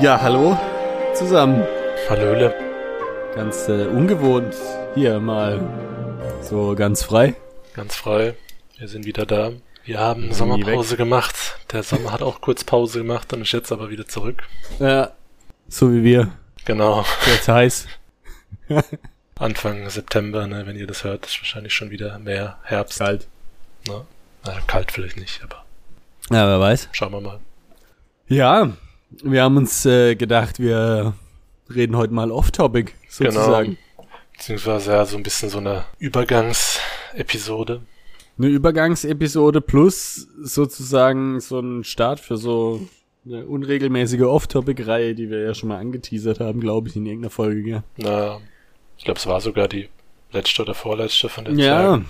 Ja, hallo zusammen. Hallöle. Ganz äh, ungewohnt hier mal so ganz frei. Ganz frei. Wir sind wieder da. Wir haben Nie Sommerpause gemacht. Der Sommer hat auch kurz Pause gemacht und ist jetzt aber wieder zurück. Ja, so wie wir. Genau. Jetzt heiß. Anfang September, ne, wenn ihr das hört, ist wahrscheinlich schon wieder mehr Herbst. Kalt. Ne? Na, kalt vielleicht nicht, aber Ja, wer weiß. schauen wir mal. Ja, wir haben uns äh, gedacht, wir reden heute mal off-topic sozusagen. Genau. Beziehungsweise ja so ein bisschen so eine Übergangsepisode. Eine Übergangsepisode plus sozusagen so ein Start für so eine unregelmäßige Off-Topic-Reihe, die wir ja schon mal angeteasert haben, glaube ich, in irgendeiner Folge. Gell? Na, ich glaube, es war sogar die letzte oder vorletzte von den Ja, zwei.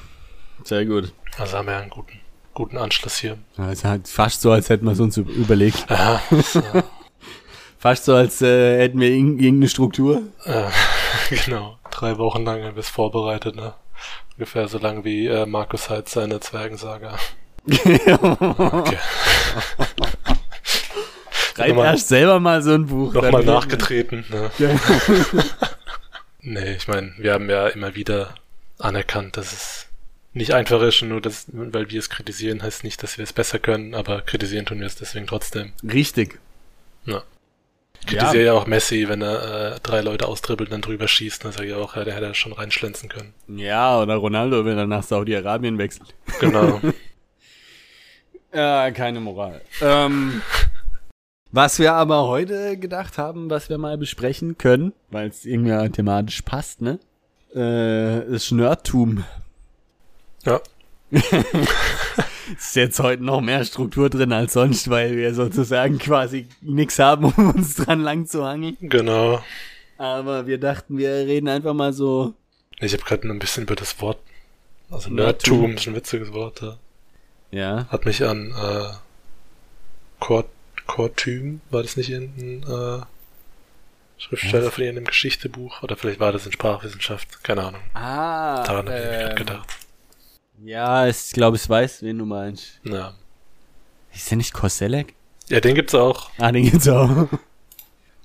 sehr gut. Also haben wir einen guten, guten Anschluss hier. Ja, ist halt fast so, als hätten wir es uns überlegt. Aha, so, Fast so, als äh, hätten wir irg- irgendeine Struktur. äh, genau. Drei Wochen lang haben wir es vorbereitet, ne? Ungefähr so lang wie äh, Markus Heitz seine Zwergensaga. Okay. Schreib Nochmal- erst selber mal so ein Buch. Nochmal nachgetreten, ne? Ja. Nee, ich meine, wir haben ja immer wieder anerkannt, dass es nicht einfach ist, nur das, weil wir es kritisieren, heißt nicht, dass wir es besser können, aber kritisieren tun wir es deswegen trotzdem. Richtig. Ja. Ich kritisiere ja. auch Messi, wenn er äh, drei Leute austribbelt und dann drüber schießt, dann sage ich auch, ja, der hätte ja schon reinschlänzen können. Ja, oder Ronaldo, wenn er nach Saudi-Arabien wechselt. Genau. Ja, keine Moral. Ähm, was wir aber heute gedacht haben, was wir mal besprechen können, weil es irgendwie thematisch passt, ne? Äh, ist Nerdtum. ja. Ist jetzt heute noch mehr Struktur drin als sonst, weil wir sozusagen quasi nichts haben, um uns dran lang zu hangeln. Genau. Aber wir dachten, wir reden einfach mal so. Ich habe gerade ein bisschen über das Wort, also Nerdtum. Ist ein witziges Wort, ja. Ja. Hat mich an äh, Kort, Kortüm, war das nicht irgendein äh, Schriftsteller von irgendeinem Geschichtebuch? Oder vielleicht war das in Sprachwissenschaft, keine Ahnung. Ah. Daran habe ich ähm, gerade gedacht. Ja, ich glaube, ich weiß, wen du meinst. Ja. Ist der nicht Koselleck? ja, den gibt's auch, Ah, den gibt's auch.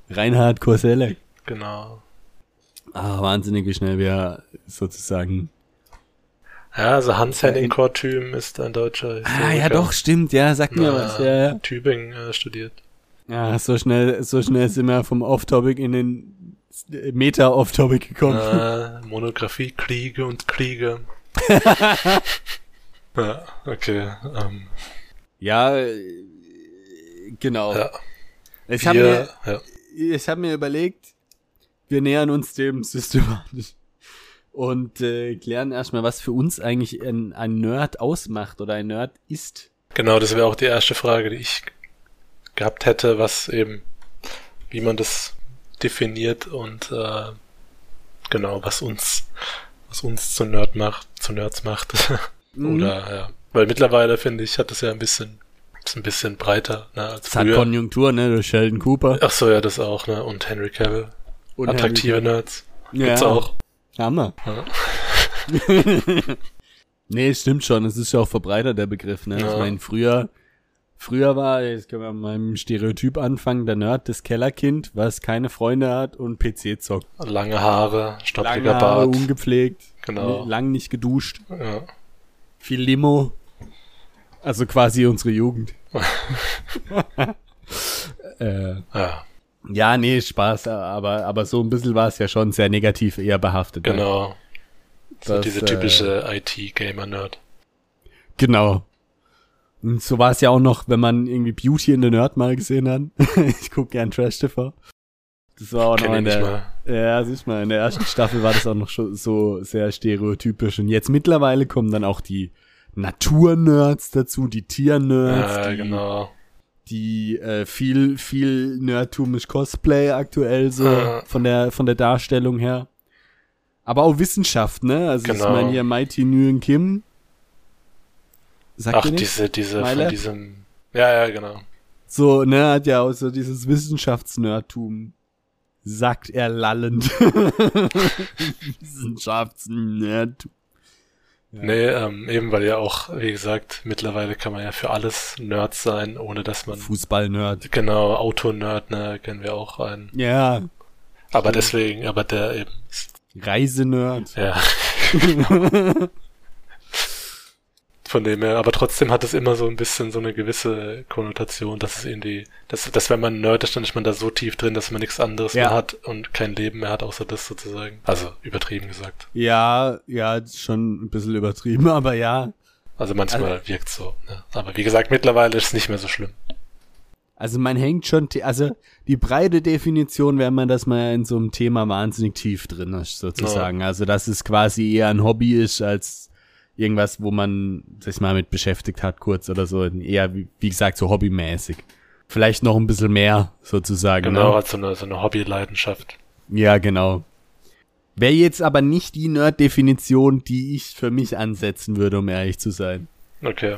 Reinhard Koselleck. genau. Ah, wahnsinnig, wie schnell wir sozusagen. Ja, also Hans-Henning in- Kortüm ist ein deutscher Ah, ja, doch, stimmt, ja, sag mir Na, was, ja, ja. in Tübingen äh, studiert. Ja, so schnell, so schnell sind wir vom Off-Topic in den Meta-Off-Topic gekommen. Äh, Monographie Kriege und Kriege. ja, okay. Ähm, Ja, äh, genau. ja, Ich habe mir, ja, ich hab mir überlegt, wir nähern uns dem systematisch und äh, klären erstmal, was für uns eigentlich ein, ein Nerd ausmacht oder ein Nerd ist. genau, das wäre auch die erste Frage, die ich gehabt hätte, was eben, wie man das definiert und äh, genau, was uns, was uns zu Nerd macht, zu Nerds macht. Mhm. Oder ja. Weil mittlerweile finde ich, hat das ja ein bisschen, ist ein bisschen breiter, ne, als Es hat früher. Konjunktur, ne, durch Sheldon Cooper. Ach so, ja, das auch, ne? Und Henry Cavill. Und Attraktive Henry Nerds. Cavill. Gibt's ja, auch. Hammer. Ja. Nee, es stimmt schon, es ist ja auch verbreitert, der Begriff, ne? Ich Ja. meine, früher, früher war, jetzt können wir mal mit dem Stereotyp anfangen, der Nerd, das Kellerkind, was keine Freunde hat und PC zockt. Lange Haare, Lange stoppiger Haare, Bart. ungepflegt, Genau. lang nicht geduscht, Ja. viel Limo. Also quasi unsere Jugend. äh, ja, ja, nee, Spaß, aber, aber so ein bisschen war es ja schon sehr negativ eher behaftet. Ne? genau. So Das, diese äh, typische IT-Gamer-Nerd. Genau. Und so war es ja auch noch, wenn man irgendwie Beauty in the Nerd mal gesehen hat. ich guck gern Trash TV. Das war auch noch ich in der, mal. ja, siehst mal, in der ersten Staffel war das auch noch schon so sehr stereotypisch. Und jetzt mittlerweile kommen dann auch die Naturnerds dazu, die Tiernerds, Ja, die, genau. die äh, viel, viel nerdtumisch Cosplay aktuell so Ja. von der, von der Darstellung her. Aber auch Wissenschaft, ne? Also ich Genau. meine hier Mighty Nguyen Kim. Sagt Ach, diese, diese, von diesem. Ja, ja, genau. So, ne, hat ja auch so dieses Wissenschaftsnerdtum. Sagt er lallend. Wissenschaftsnerdtum. Nee, ähm, eben weil ja auch, wie gesagt, mittlerweile kann man ja für alles Nerd sein, ohne dass man. Fußball-Nerd. Genau, Auto-Nerd, ne, kennen wir auch einen. Ja. Aber deswegen, aber der eben. Reisenerd. Ja. Von dem her, aber trotzdem hat es immer so ein bisschen so eine gewisse Konnotation, dass es irgendwie, dass, dass wenn man Nerd ist, dann ist man da so tief drin, dass man nichts anderes Ja. mehr hat und kein Leben mehr hat, außer das sozusagen. Also übertrieben gesagt. Ja, ja, schon ein bisschen übertrieben, aber ja. Also manchmal wirkt so. Ne? Aber wie gesagt, mittlerweile ist es nicht mehr so schlimm. Also man hängt schon, also die breite Definition wäre man, dass man in so einem Thema wahnsinnig tief drin ist, sozusagen. Also dass es quasi eher ein Hobby ist als irgendwas, wo man sich mal mit beschäftigt hat, kurz oder so. Eher, wie, wie gesagt, so hobbymäßig. Vielleicht noch ein bisschen mehr, sozusagen. Genau, Ne? so eine, so eine Hobbyleidenschaft. Ja, genau. Wäre jetzt aber nicht die Nerd-Definition, die ich für mich ansetzen würde, um ehrlich zu sein. Okay.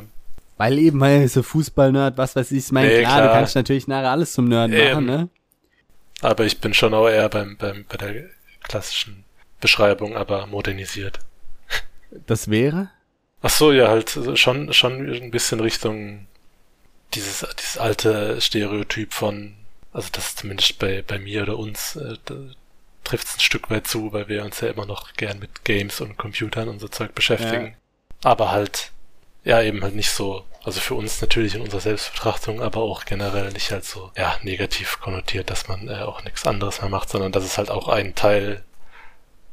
Weil eben, weil so Fußball-Nerd, was weiß ich, ich meine, Nee, klar, du klar. kannst natürlich nachher alles zum Nerd Eben. machen, ne? Aber ich bin schon auch eher beim, beim, bei der klassischen Beschreibung, aber modernisiert. Das wäre? Ach so, ja, halt schon, schon ein bisschen Richtung dieses, dieses alte Stereotyp von, also das zumindest bei, bei mir oder uns, äh, trifft es ein Stück weit zu, weil wir uns ja immer noch gern mit Games und Computern und so Zeug beschäftigen. Aber halt, ja, eben halt nicht so, also für uns natürlich in unserer Selbstbetrachtung, aber auch generell nicht halt so, ja, negativ konnotiert, dass man äh, auch nichts anderes mehr macht, sondern dass es halt auch ein Teil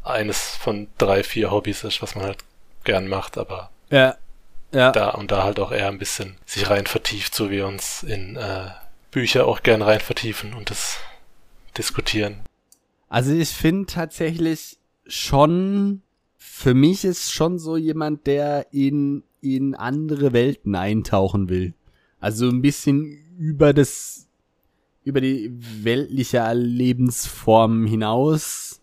eines von drei, vier Hobbys ist, was man halt gern macht, aber Ja. Ja. da und da halt auch eher ein bisschen sich rein vertieft, so wie wir uns in äh, Bücher auch gern rein vertiefen und das diskutieren. Also ich finde tatsächlich schon, für mich ist schon so jemand, der in, in andere Welten eintauchen will. Also ein bisschen über das, über die weltliche Lebensform hinaus.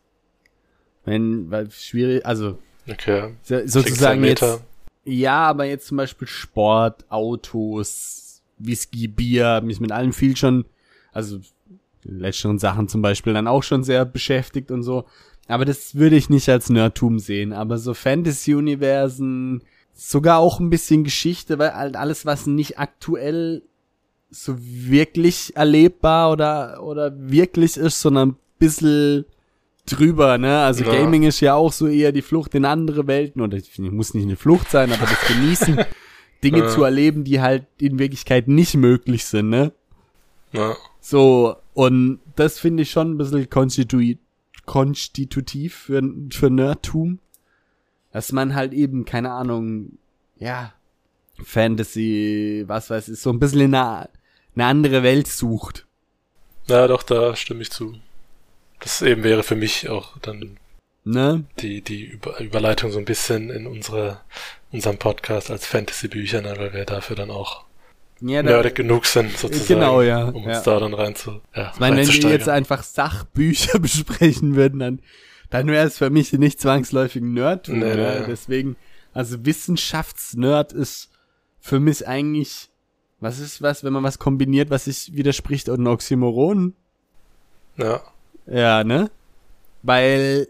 Wenn, weil schwierig, also Okay. sozusagen jetzt, ja, aber jetzt zum Beispiel Sport, Autos, Whisky, Bier, mich mit allem viel schon, also letzteren Sachen zum Beispiel dann auch schon sehr beschäftigt und so. Aber das würde ich nicht als Nerdtum sehen. Aber so Fantasy-Universen, sogar auch ein bisschen Geschichte, weil halt alles, was nicht aktuell so wirklich erlebbar oder, oder wirklich ist, sondern ein bisschen drüber, ne? Also Ja. Gaming ist ja auch so eher die Flucht in andere Welten oder ich muss nicht eine Flucht sein, aber das Genießen, Dinge Ja. zu erleben, die halt in Wirklichkeit nicht möglich sind, ne? Ja. So, und das finde ich schon ein bisschen konstitui konstitutiv für, für Nerdtum. Dass man halt eben, keine Ahnung, ja, Fantasy, was weiß ich, so ein bisschen in eine, eine andere Welt sucht. ja, doch, da stimme ich zu. Das eben wäre für mich auch dann Ne? die, die Über Überleitung so ein bisschen in unsere, unserem Podcast als Fantasy-Bücher, ne, weil wir dafür dann auch Ja, nerdig genug sind, sozusagen. Genau, ja, Um ja. uns da dann rein zu, ja, Ich meine, wenn wir jetzt einfach Sachbücher besprechen würden, dann, dann wäre es für mich nicht zwangsläufig. Nee, ne? nee. Deswegen, also Wissenschaftsnerd ist für mich eigentlich, was ist was, wenn man was kombiniert, was sich widerspricht und ein Oxymoron? Ja, Ja, ne? Weil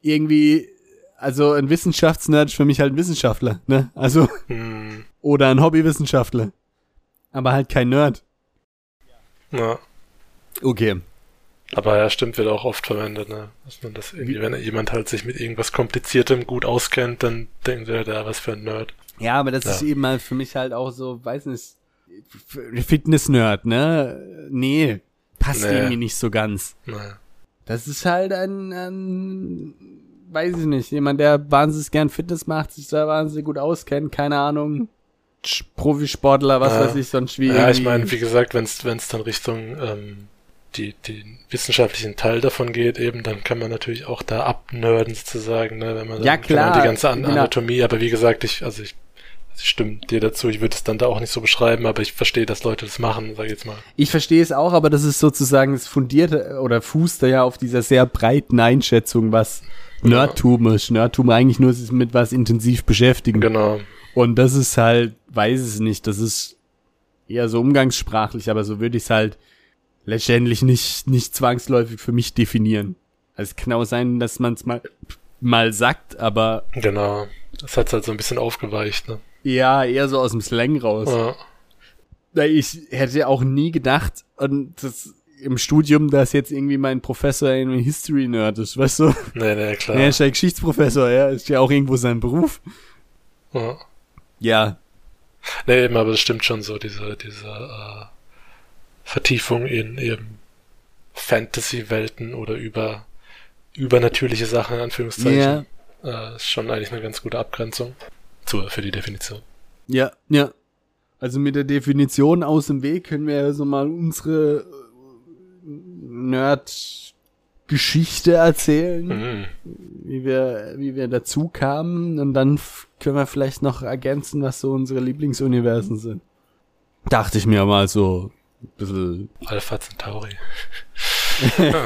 irgendwie, also ein Wissenschaftsnerd ist für mich halt ein Wissenschaftler, ne? Also, hm, oder ein Hobbywissenschaftler. Aber halt kein Nerd. ja. Okay. Aber ja, stimmt, wird auch oft verwendet, ne? Dass man das irgendwie, wenn jemand halt sich mit irgendwas Kompliziertem gut auskennt, dann denkt er, da was für ein Nerd. Ja, aber das Ja. ist eben halt für mich halt auch so, weiß nicht, Fitness-Nerd, ne? Nee, passt Nee. irgendwie nicht so ganz. Naja. Das ist halt ein, ein, weiß ich nicht, jemand, der wahnsinnig gern Fitness macht, sich da wahnsinnig gut auskennt, keine Ahnung, Profisportler, was Ja. weiß ich, sonst wie. Ja, ich meine, wie gesagt, wenn es dann Richtung ähm, die, den wissenschaftlichen Teil davon geht, eben, dann kann man natürlich auch da abnörden sozusagen, ne, wenn man dann, Ja, wenn klar, man die ganze An genau. Anatomie, aber wie gesagt, ich, also ich, ich stimme dir dazu, ich würde es dann da auch nicht so beschreiben, aber ich verstehe, dass Leute das machen, sag ich jetzt mal. Ich verstehe es auch, aber das ist sozusagen das fundierte oder fußt ja auf dieser sehr breiten Einschätzung, was Nerdtum ist. Nerdtum eigentlich nur sich mit was intensiv beschäftigen. Genau. Und das ist halt, weiß es nicht, das ist eher so umgangssprachlich, aber so würde ich es halt letztendlich nicht, nicht zwangsläufig für mich definieren. Also es kann auch sein, dass man es mal, mal sagt, aber Genau. Das hat halt so ein bisschen aufgeweicht, ne? Ja, eher so aus dem Slang raus. Ja. Ich hätte auch nie gedacht, und das im Studium, dass jetzt irgendwie mein Professor ein History-Nerd ist, weißt du? Nee, nee, klar. Er ist ja Geschichtsprofessor, ja, ist ja auch irgendwo sein Beruf. Ja. Ja, Nee, eben, aber das stimmt schon so, diese, diese äh, Vertiefung in eben Fantasy-Welten oder über übernatürliche Sachen, in Anführungszeichen, äh, ist schon eigentlich eine ganz gute Abgrenzung zur, für die Definition. ja, ja. Also mit der Definition aus dem Weg können wir ja so mal unsere äh, Nerd-Geschichte erzählen. Mhm. wie wir, wie wir dazu kamen und dann können wir vielleicht noch ergänzen, was so unsere Lieblingsuniversen sind. Dachte ich mir mal so ein bisschen. Alpha Centauri.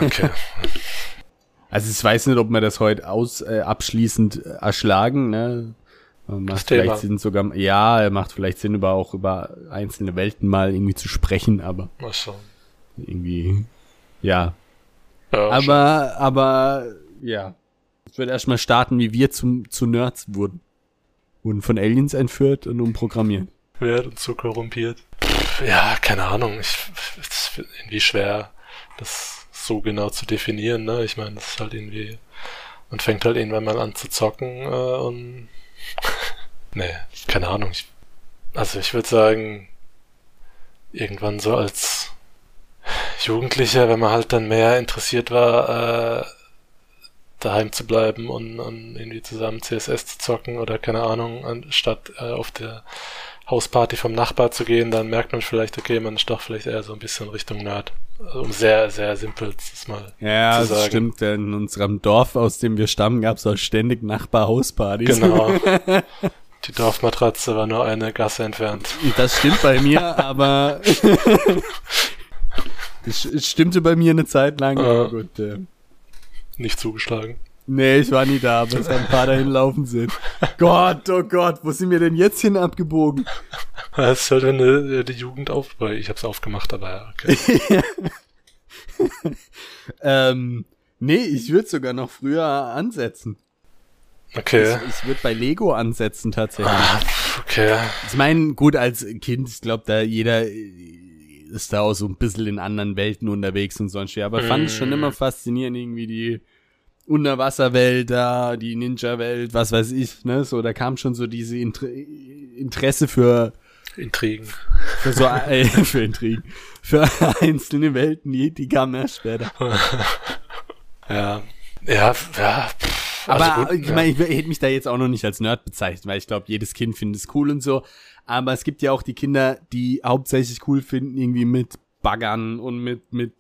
Okay. Also ich weiß nicht, ob wir das heute aus äh, abschließend erschlagen, ne? Macht Thema. vielleicht Sinn sogar, ja, er macht vielleicht Sinn, über auch über einzelne Welten mal irgendwie zu sprechen, aber Mal schauen. irgendwie, ja. Ja, Aber, aber, ja. Ich würde erstmal starten, wie wir zum, zu Nerds wurden. Wurden von Aliens entführt und umprogrammiert. wird und so korrumpiert. Ja, keine Ahnung. Ich, es ist irgendwie schwer, das so genau zu definieren. Ne? Ich meine, das ist halt irgendwie, man fängt halt irgendwann mal an zu zocken äh, und nee, keine Ahnung. Ich, also ich würde sagen, irgendwann so als Jugendlicher, wenn man halt dann mehr interessiert war, äh, daheim zu bleiben und, und irgendwie zusammen CSS zu zocken oder keine Ahnung, anstatt äh, auf der Hausparty vom Nachbar zu gehen, dann merkt man vielleicht, okay, man ist doch vielleicht eher so ein bisschen Richtung Nerd. Also, um sehr, sehr simpel das mal Ja, zu das sagen. stimmt. In unserem Dorf, aus dem wir stammen, gab es auch ständig Nachbar-Hauspartys. Genau. Die Dorfmatratze war nur eine Gasse entfernt. Das stimmt bei mir, aber es stimmte bei mir eine Zeit lang. Aber gut, äh, Nicht zugeschlagen. nee, ich war nie da, aber es haben ein paar dahin laufen sind. Gott, oh Gott, wo sind wir denn jetzt hin abgebogen? Das ist halt eine, die Jugend auf, weil ich hab's aufgemacht, aber ja, okay. Ähm, nee, ich würde sogar noch früher ansetzen. Okay. Ich, ich würde bei Lego ansetzen tatsächlich. Ah, okay. Ich meine, gut, als Kind, ich glaube, da jeder äh, ist da auch so ein bisschen in anderen Welten unterwegs und sonst wie. Aber fand ich schon Mm. immer faszinierend, irgendwie die Unterwasserwelt da, die Ninja-Welt, was weiß ich, ne? So, da kam schon so diese Inter Interesse für, Intrigen. für so, äh, für Intrigen, für einzelne Welten, die, die kamen erst später. Ja. Ja, ja. Aber gut, ich ja. meine, ich hätte mich da jetzt auch noch nicht als Nerd bezeichnet, weil ich glaube, jedes Kind findet es cool und so. Aber es gibt ja auch die Kinder, die hauptsächlich cool finden, irgendwie mit Baggern und mit, mit,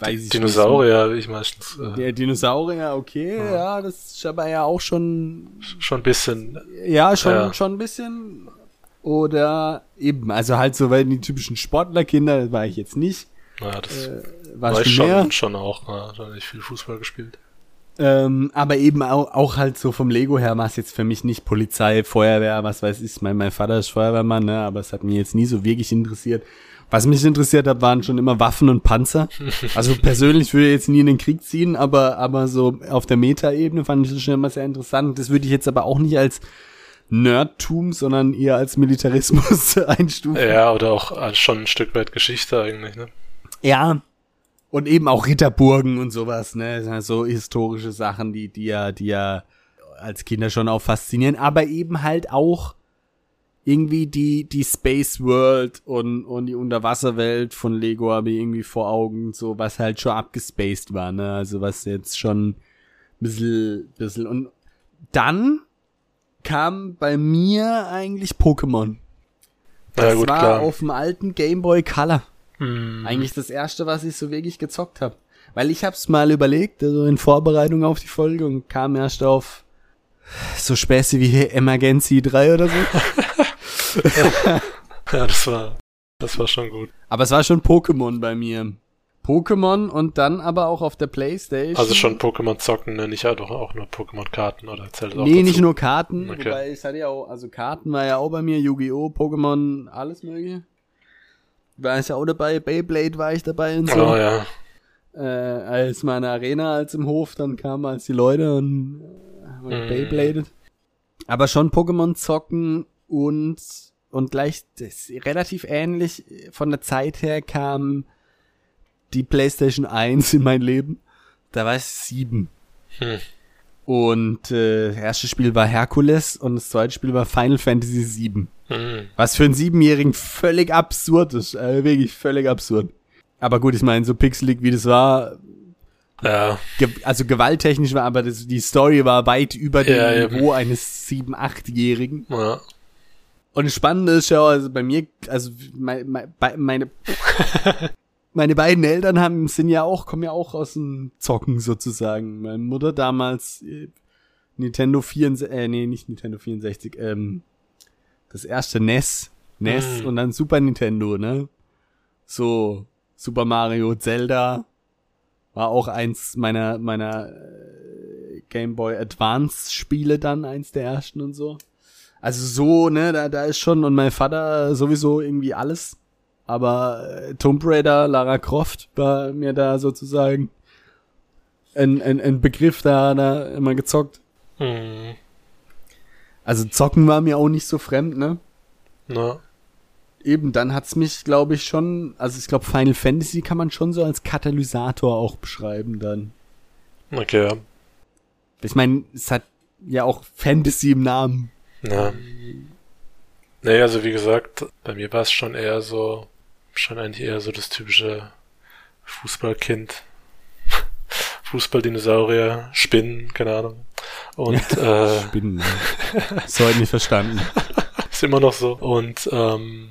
weiß ich Dinosaurier, wie ich meistens. Äh, Der Dinosaurier, okay, ja. das ist aber ja auch schon, schon ein bisschen. ja, schon, Ja. schon ein bisschen. Oder eben, also halt so, weil die typischen Sportlerkinder, das war ich jetzt nicht, Ja, das äh, war war ich schon mehr. schon, auch. Ja, da hab ich viel Fußball gespielt. Ähm, aber eben auch, auch halt so vom Lego her war es jetzt für mich nicht Polizei, Feuerwehr, was weiß ich. Mein, mein Vater ist Feuerwehrmann, ne, aber es hat mich jetzt nie so wirklich interessiert. Was mich interessiert hat, waren schon immer Waffen und Panzer. Also persönlich würde ich jetzt nie in den Krieg ziehen, aber, aber so auf der Meta-Ebene fand ich das schon immer sehr interessant. Das würde ich jetzt aber auch nicht als Nerdtum, sondern eher als Militarismus einstufen. Ja, oder auch äh, schon ein Stück weit Geschichte eigentlich, ne? Ja. Und eben auch Ritterburgen und sowas, ne? Halt So historische Sachen, die, die ja, die ja als Kinder schon auch faszinieren, aber eben halt auch irgendwie die, die Space World und, und die Unterwasserwelt von Lego habe ich irgendwie vor Augen, so was halt schon abgespaced war, ne? Also was jetzt schon ein bisschen, bisschen und dann kam bei mir eigentlich Pokémon. Das gut, war klar. auf dem alten Game Boy Color. Hm. Eigentlich das erste, was ich so wirklich gezockt habe. Weil ich hab's mal überlegt, also in Vorbereitung auf die Folge und kam erst auf so Späße wie Emergency 3 oder so. Ja, das war, das war schon gut. Aber es war schon Pokémon bei mir. Pokémon und dann aber auch auf der Playstation. Also schon Pokémon zocken, ne? Nicht doch auch nur Pokémon-Karten oder zählt auch Nee, dazu? nicht nur Karten, Okay. wobei ich hatte ja auch, also Karten war ja auch bei mir, Yu-Gi-Oh!, Pokémon, alles mögliche. War ich ja auch dabei, Beyblade war ich dabei und so. Oh ja. äh, als meine Arena als im Hof dann kam, als die Leute und äh, haben Mhm. Beybladet. Aber schon Pokémon zocken und, und gleich das relativ ähnlich von der Zeit her kam die PlayStation 1 in mein Leben. Da war ich sieben. Hm. Und äh, das erste Spiel war Herkules und das zweite Spiel war Final Fantasy 7. Hm. Was für einen Siebenjährigen völlig absurd ist. Äh, wirklich völlig absurd. Aber gut, ich meine, so pixelig wie das war, Ja, ge also gewalttechnisch war, aber das, die Story war weit über dem Ja, eben. Niveau eines sieben-, achtjährigen. ja. Und das Spannende ist ja, also bei mir, also mein, mein, meine, meine beiden Eltern haben, sind ja auch, kommen ja auch aus dem Zocken sozusagen. Meine Mutter damals äh, Nintendo 64, äh, nee, nicht Nintendo 64, ähm, das erste NES, NES Hm. und dann Super Nintendo, ne? So, Super Mario, Zelda war auch eins meiner, meiner äh, Game Boy Advance Spiele dann, eins der ersten und so. Also so, ne, da, da ist schon, und mein Vater sowieso irgendwie alles. Aber äh, Tomb Raider, Lara Croft war mir da sozusagen ein, ein, ein Begriff, da, da immer gezockt. Hm. Also zocken war mir auch nicht so fremd, ne? Na, Eben, dann hat's mich, glaube ich, schon, also ich glaube, Final Fantasy kann man schon so als Katalysator auch beschreiben dann. okay, ja. Ich meine, es hat ja auch Fantasy im Namen. Ja. Nee, also wie gesagt, bei mir war es schon eher so, schon eigentlich eher so das typische Fußballkind. Fußballdinosaurier, Spinnen, keine Ahnung. Und äh, Spinnen. so heute nicht verstanden. ist immer noch so. Und ähm,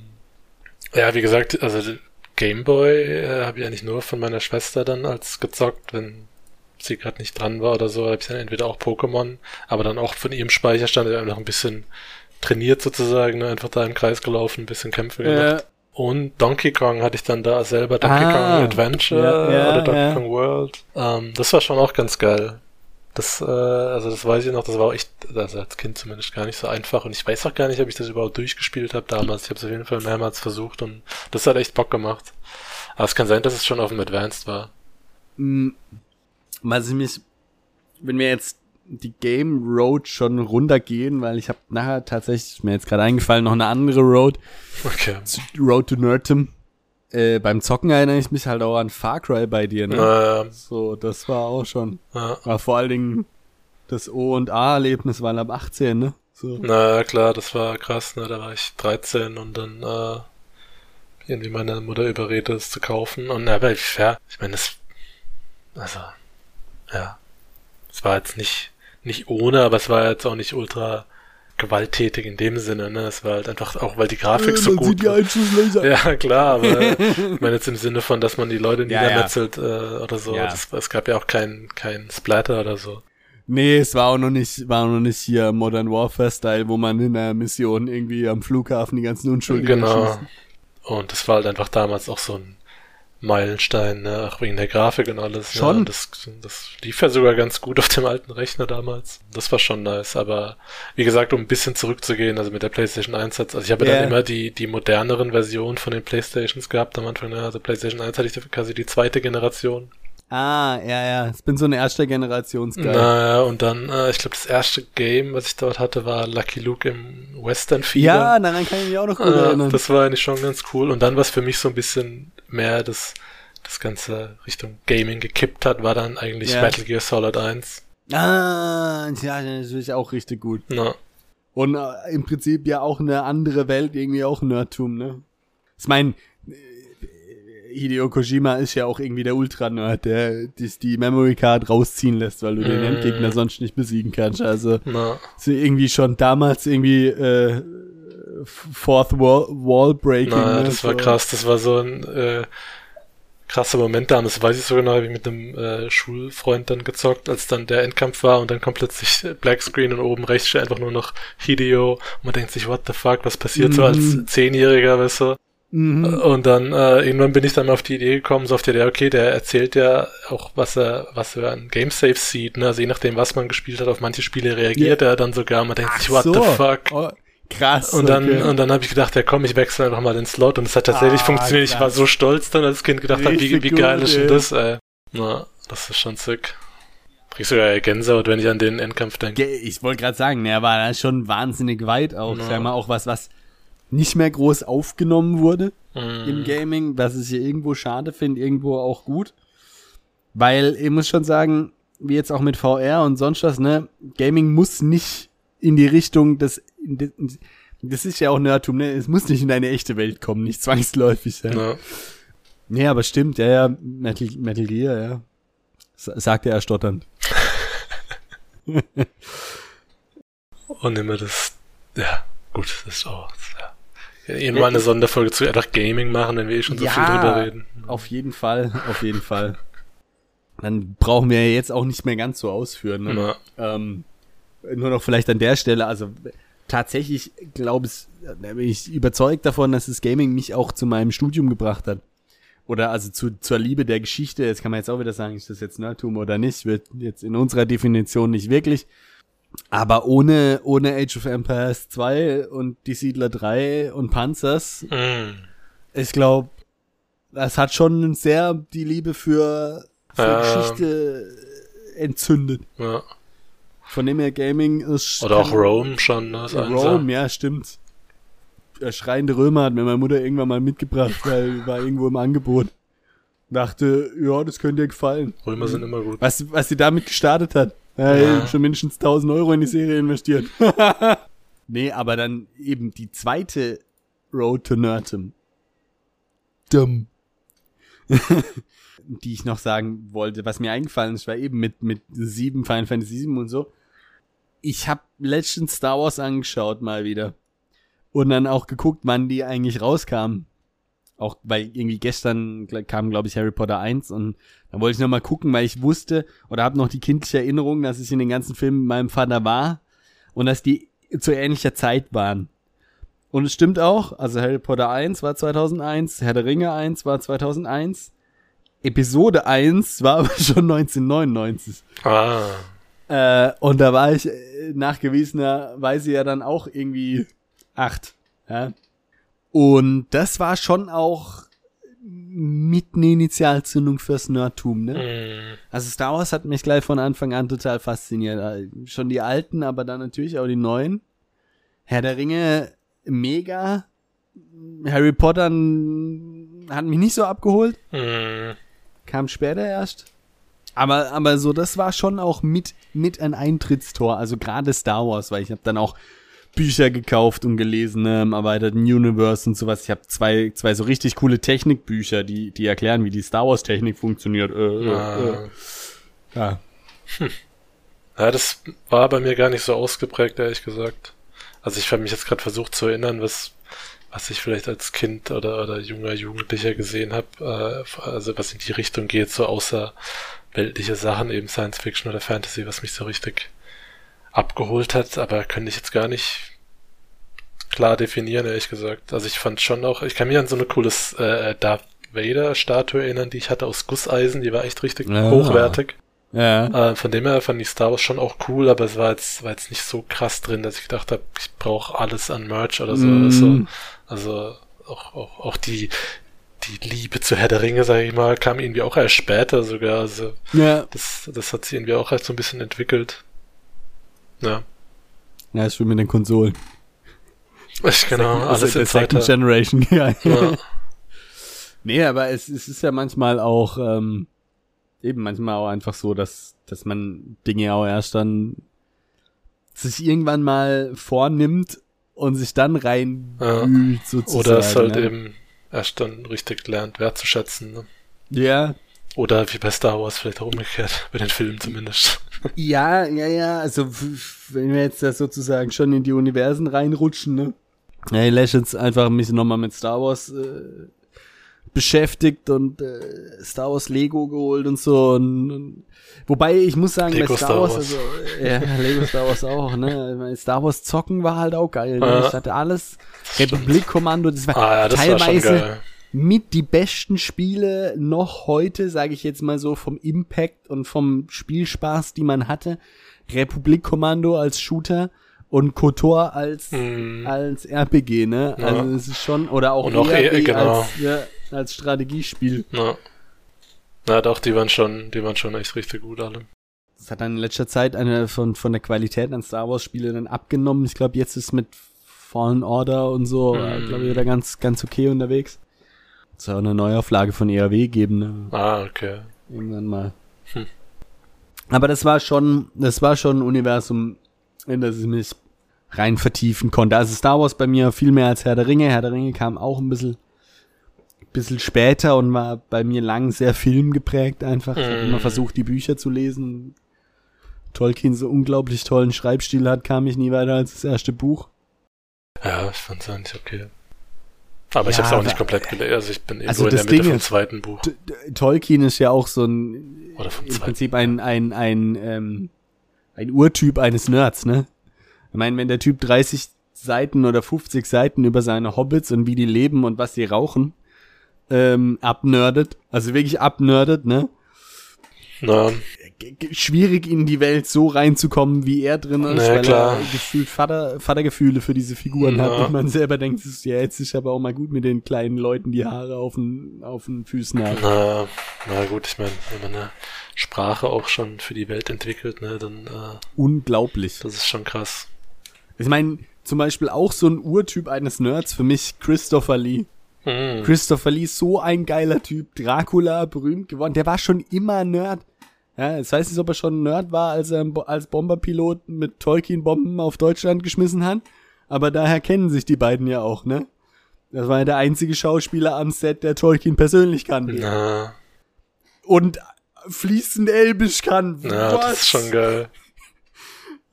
ja, wie gesagt, also Gameboy äh, habe ich eigentlich nur von meiner Schwester dann als gezockt, wenn sie gerade nicht dran war oder so, habe ich dann entweder auch Pokémon, aber dann auch von ihrem Speicherstand einfach ein bisschen trainiert sozusagen, ne? einfach da im Kreis gelaufen, ein bisschen Kämpfe gemacht. Äh, Und Donkey Kong hatte ich dann da selber Donkey Ah, Kong Adventure ja, ja, oder Donkey ja. Kong World. Ähm, das war schon auch ganz geil. Das, äh, also das weiß ich noch, das war auch echt, also als Kind zumindest gar nicht so einfach. Und ich weiß auch gar nicht, ob ich das überhaupt durchgespielt habe damals. Ich habe es auf jeden Fall mehrmals versucht und das hat echt Bock gemacht. Aber es kann sein, dass es schon auf dem Advanced war. mh, was ich mich, wenn wir jetzt die Game Road schon runtergehen, weil ich habe nachher tatsächlich, ist mir jetzt gerade eingefallen, noch eine andere Road, Okay. Road to Nerdtum. Äh, beim Zocken erinnere ich mich halt auch an Far Cry bei dir, ne? Naja, So, das war auch schon, ja. war vor allen Dingen das O und A-Erlebnis, weil ab 18, ne? So. Na klar, das war krass, ne? Da war ich 13 und dann äh, irgendwie meine Mutter überredet, es zu kaufen. Und aber ich, ja, ich meine, das also ja, es war jetzt nicht nicht ohne, aber es war jetzt auch nicht ultra gewalttätig in dem Sinne, ne? Es war halt einfach auch, weil die Grafik so man gut war. Ja, klar, aber ich meine jetzt im Sinne von, dass man die Leute Ja, ja. niedermetzelt äh, oder so. Ja. Das, es gab ja auch kein, kein Splatter oder so. Nee, es war auch noch nicht, war auch noch nicht hier Modern Warfare Style, wo man in der Mission irgendwie am Flughafen die ganzen Unschuldigen Genau. schießt. Und das war halt einfach damals auch so ein Meilenstein, ne? auch wegen der Grafik und alles. Schon? Ne? Das, das lief ja sogar ganz gut auf dem alten Rechner damals. Das war schon nice. Aber wie gesagt, um ein bisschen zurückzugehen, also mit der PlayStation 1 hat also ich habe Ja. dann immer die, die moderneren Versionen von den PlayStations gehabt am Anfang. Ne? Also PlayStation 1 hatte ich quasi die zweite Generation. Ah, ja, ja. Ich bin so eine erste Generationsgeil. Naja, und dann, äh, ich glaube, das erste Game, was ich dort hatte, war Lucky Luke im Western Feeder. Ja, daran kann ich mich auch noch gut Ah, erinnern. das war eigentlich schon ganz cool. Und dann, was für mich so ein bisschen mehr das, das ganze Richtung Gaming gekippt hat, war dann eigentlich Ja. Metal Gear Solid 1. ah, ja, natürlich auch richtig gut. Na, Und äh, im Prinzip ja auch eine andere Welt, irgendwie auch Nerdtum, ne? Ich mein, äh, Hideo Kojima ist ja auch irgendwie der Ultra-Nerd, der dich die Memory Card rausziehen lässt, weil du den Mm. Endgegner sonst nicht besiegen kannst. Also na, so irgendwie schon damals irgendwie äh, Fourth Wall, Wall Breaking. na, ne? das war krass. Das war so ein äh, krasser Moment damals. Das weiß ich so genau, habe ich mit einem äh, Schulfreund dann gezockt, als dann der Endkampf war und dann kommt plötzlich äh, Blackscreen und oben rechts steht einfach nur noch Hideo und man denkt sich, what the fuck, was passiert so als Mhm. Zehnjähriger, weißt du? Mhm. Und dann äh, irgendwann bin ich dann auf die Idee gekommen, so auf die Idee, okay, der erzählt ja auch, was er, was er an Gamesaves sieht, ne? Also je nachdem, was man gespielt hat, auf manche Spiele reagiert er dann sogar. Man denkt sich, what so. the fuck? Oh, krass. Und dann, okay. und dann habe ich gedacht, ja komm, ich wechsle einfach mal den Slot und es hat tatsächlich Ah, funktioniert. Ich krass. war so stolz dann als Kind gedacht habe, wie, wie geil ist denn das, ey. Na, das ist schon sick. Kriegst ja Gänsehaut, wenn ich an den Endkampf denke. Ich wollte gerade sagen, er war da schon wahnsinnig weit auch. Ja. Sag mal, auch was, was nicht mehr groß aufgenommen wurde Mhm. im Gaming, was ich hier irgendwo schade finde, irgendwo auch gut. Weil ich muss schon sagen, wie jetzt auch mit VR und sonst was, ne, Gaming muss nicht in die Richtung des, in de- das ist ja auch Nerdtum, ne, es muss nicht in eine echte Welt kommen, nicht zwangsläufig. Ja. Ja. Nee, aber stimmt, ja, ja, Metal, Metal Gear, ja. S sagte er stotternd. Und immer das, ja, gut, das ist auch, ja irgendwann eine Sonderfolge zu einfach Gaming machen, wenn wir eh schon so Ja, viel drüber reden. Auf jeden Fall, auf jeden Fall. Dann brauchen wir ja jetzt auch nicht mehr ganz so ausführen. Ne? Ähm, nur noch vielleicht an der Stelle, also tatsächlich glaube ich, da bin ich überzeugt davon, dass das Gaming mich auch zu meinem Studium gebracht hat. Oder also zu, zur Liebe der Geschichte. Jetzt kann man jetzt auch wieder sagen, ist das jetzt Nerdtum oder nicht, wird jetzt in unserer Definition nicht wirklich. Aber ohne, ohne Age of Empires 2 und die Siedler 3 und Panzers Mhm. ich glaube, das hat schon sehr die Liebe für, für Ähm. Geschichte entzündet. Ja. Von dem her Gaming ist. Oder auch Rome schon, ne? Das Einser. Rome, ja, stimmt. Der schreiende Römer hat mir meine Mutter irgendwann mal mitgebracht, weil war irgendwo im Angebot. Dachte, ja, das könnte dir gefallen. Römer sind immer gut. Was, was sie damit gestartet hat. Ja, Ja. Schon mindestens 1000 Euro in die Serie investiert. nee, aber dann eben die zweite Road to Nerdum. Dumm. die ich noch sagen wollte, was mir eingefallen ist, war eben mit, mit sieben Final Fantasy 7 und so. Ich habe letztens Star Wars angeschaut mal wieder. Und dann auch geguckt, wann die eigentlich rauskamen. Auch weil irgendwie gestern kam, glaube ich, Harry Potter 1 und dann wollte ich noch mal gucken, weil ich wusste oder habe noch die kindliche Erinnerung, dass ich in den ganzen Filmen mit meinem Vater war und dass die zu ähnlicher Zeit waren. Und es stimmt auch, also Harry Potter 1 war 2001, Herr der Ringe 1 war 2001, Episode 1 war aber schon 1999. Ah. Äh, und da war ich äh, nachgewiesenerweise ja dann auch irgendwie acht. Ja? Und das war schon auch mit eine Initialzündung fürs Nerdtum, ne? Mhm. Also Star Wars hat mich gleich von Anfang an total fasziniert. Äh, Schon die alten, aber dann natürlich auch die neuen. Herr der Ringe, mega. Harry Potter hat mich nicht so abgeholt. Mhm. Kam später erst. Aber, aber so, das war schon auch mit, mit ein Eintrittstor. Also gerade Star Wars, weil ich habe dann auch Bücher gekauft und gelesen ne, im erweiterten Universe und sowas. Ich habe zwei, zwei so richtig coole Technikbücher, die, die erklären, wie die Star Wars Technik funktioniert. Äh, äh, äh. Ah. Ja. Ja, das war bei mir gar nicht so ausgeprägt, ehrlich gesagt. Also ich habe mich jetzt gerade versucht zu erinnern, was, was ich vielleicht als Kind oder, oder junger Jugendlicher gesehen habe, äh, also was in die Richtung geht, so außerweltliche Sachen, eben Science Fiction oder Fantasy, was mich so richtig abgeholt hat, aber könnte ich jetzt gar nicht klar definieren, ehrlich gesagt. Also ich fand schon auch, ich kann mich an so eine cooles äh, Darth Vader Statue erinnern, die ich hatte aus Gusseisen, die war echt richtig Ja. hochwertig. Ja. Äh, von dem her fand ich Star Wars schon auch cool, aber es war jetzt, war jetzt nicht so krass drin, dass ich gedacht habe, ich brauche alles an Merch oder so. Mm. Also, also auch, auch, auch die, die Liebe zu Herr der Ringe, sage ich mal, kam irgendwie auch erst später sogar. Also Ja. das, das hat sich irgendwie auch halt so ein bisschen entwickelt. Ja. Ja, ist schon mit den Konsolen. Ich, genau, Also alles in Second. Generation, ja. Ja. Nee, aber es, es ist ja manchmal auch, ähm, eben manchmal auch einfach so, dass, dass man Dinge auch erst dann sich irgendwann mal vornimmt und sich dann reinwühlt, sozusagen. Oder es halt ja. eben erst dann richtig lernt, wertzuschätzen. Ne? Ja, Oder wie bei Star Wars vielleicht auch umgekehrt, bei den Filmen zumindest. Ja, ja, ja, also wenn wir jetzt da sozusagen schon in die Universen reinrutschen, ne? Ja, ich lässt jetzt einfach mich nochmal mit Star Wars äh, beschäftigt und äh, Star Wars Lego geholt und so. Und, und, wobei ich muss sagen, Lego bei Star, Star Wars, Wars. also äh, ja, Lego Star Wars auch, ne? Ich meine, Star Wars zocken war halt auch geil. Ne? Ja. Das hatte alles. Republik-Kommando, das war Ah ja, das war teilweise geil. Mit die besten Spiele noch heute, sage ich jetzt mal so, vom Impact und vom Spielspaß, die man hatte. Republik-Kommando als Shooter und KOTOR als, Mhm. als RPG, ne? Ja. Also es ist schon, oder auch, Und auch eh- genau. als, ja, als Strategiespiel. Ja. Na doch, die waren schon, die waren schon echt richtig gut alle. Es hat dann in letzter Zeit eine von, von der Qualität an Star Wars Spiele dann abgenommen. Ich glaube, jetzt ist mit Fallen Order und so, Mhm. glaube ich, wieder ganz, ganz okay unterwegs. Es auch eine Neuauflage von ERW geben, ne? Ah, okay. Irgendwann mal. Hm. Aber das war schon, das war schon ein Universum, in das ich mich rein vertiefen konnte. Also Star Wars bei mir viel mehr als Herr der Ringe. Herr der Ringe kam auch ein bisschen, bisschen später und war bei mir lang sehr filmgeprägt einfach. Ich habe immer versucht, die Bücher zu lesen. Tolkien so unglaublich tollen Schreibstil hat, kam ich nie weiter als das erste Buch. Ja, ich fand's eigentlich okay. Aber ich Ja, hab's auch nicht komplett gelesen. Also ich bin Also irgendwo in der Mitte Ding vom zweiten Buch. Tolkien ist ja auch so ein Oder vom im zweiten. Prinzip ein ein ein ähm, ein Urtyp eines Nerds, ne? Ich meine, wenn der Typ 30 Seiten oder 50 Seiten über seine Hobbits und wie die leben und was sie rauchen ähm, abnerdet, also wirklich abnerdet, ne? Na, schwierig in die Welt so reinzukommen, wie er drin ist, Na ja, weil klar. er gefühlt Vater, Vatergefühle für diese Figuren Ja. hat und man selber denkt, ja jetzt ist aber auch mal gut mit den kleinen Leuten, die Haare auf den, auf den Füßen haben. na, na gut, ich meine, wenn man eine Sprache auch schon für die Welt entwickelt, ne, dann äh, Unglaublich. das ist schon krass. Ich meine, zum Beispiel auch so ein Urtyp eines Nerds für mich, Christopher Lee. Hm. Christopher Lee ist so ein geiler Typ. Dracula, berühmt geworden. Der war schon immer Nerd. Ja, jetzt weiß nicht, ob er schon ein Nerd war, als er als Bomberpilot mit Tolkien-Bomben auf Deutschland geschmissen hat. Aber daher kennen sich die beiden ja auch, ne? Das war ja der einzige Schauspieler am Set, der Tolkien persönlich kannte. Na, Und fließend Elbisch kann. na, Was? das ist schon geil.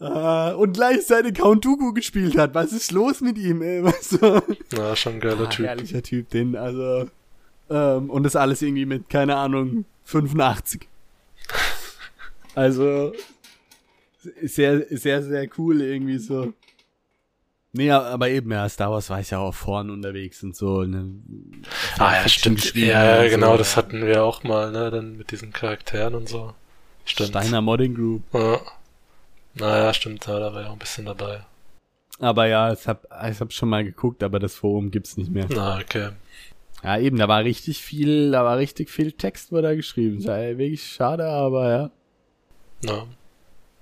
Ah, und gleichzeitig Count Dooku gespielt hat. Was ist los mit ihm, ey? Weißt du? Na, schon ein geiler Ah, Typ. Herrlicher Typ, den, also. Ähm, und das alles irgendwie mit, keine Ahnung, 85. Also, sehr, sehr, sehr cool irgendwie so. Nee, aber eben, ja, Star Wars war ich ja auch vorn unterwegs und so. Ne? Ah ja, stimmt. Ja, genau, so. das hatten wir auch mal, ne, dann mit diesen Charakteren und so. Stimmt. Steiner Modding Group. Ja. Naja, stimmt, ja, da war ja auch ein bisschen dabei. Aber ja, ich hab, ich hab schon mal geguckt, aber das Forum gibt's nicht mehr. Na, okay. Ja, eben, da war richtig viel, da war richtig viel Text, wurde da geschrieben. Ja wirklich schade, aber ja. Na,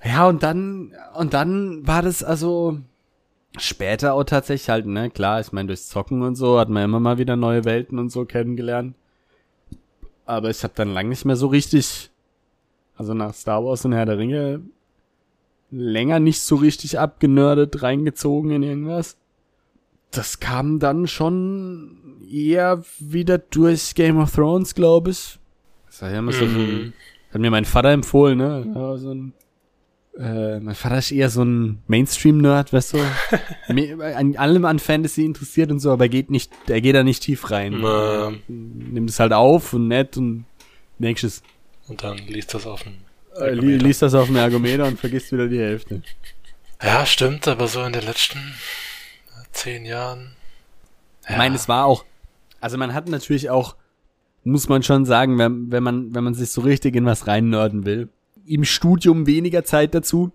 Ja, und dann, und dann war das also später auch tatsächlich halt, ne, klar, ich meine, durchs Zocken und so hat man immer mal wieder neue Welten und so kennengelernt. Aber ich habe dann lang nicht mehr so richtig, also nach Star Wars und Herr der Ringe, länger nicht so richtig abgenördet, reingezogen in irgendwas. Das kam dann schon eher wieder durch Game of Thrones, glaube ich. Das war ja immer so ein, Mhm. Hat mir mein Vater empfohlen, ne? Ja, so ein, äh, mein Vater ist eher so ein Mainstream-Nerd, weißt du? An allem an Fantasy interessiert und so, aber geht nicht, er geht da nicht tief rein. Na, Nimmt es halt auf und nett und nächstes. und dann liest das auf dem Äh, li liest das auf dem Ergometer und vergisst wieder die Hälfte. Ja, stimmt, aber so in den letzten äh, zehn Jahren. Ich meine, es war auch, also man hat natürlich auch, muss man schon sagen, wenn, wenn man, wenn man sich so richtig in was reinnörden will, im Studium weniger Zeit dazu.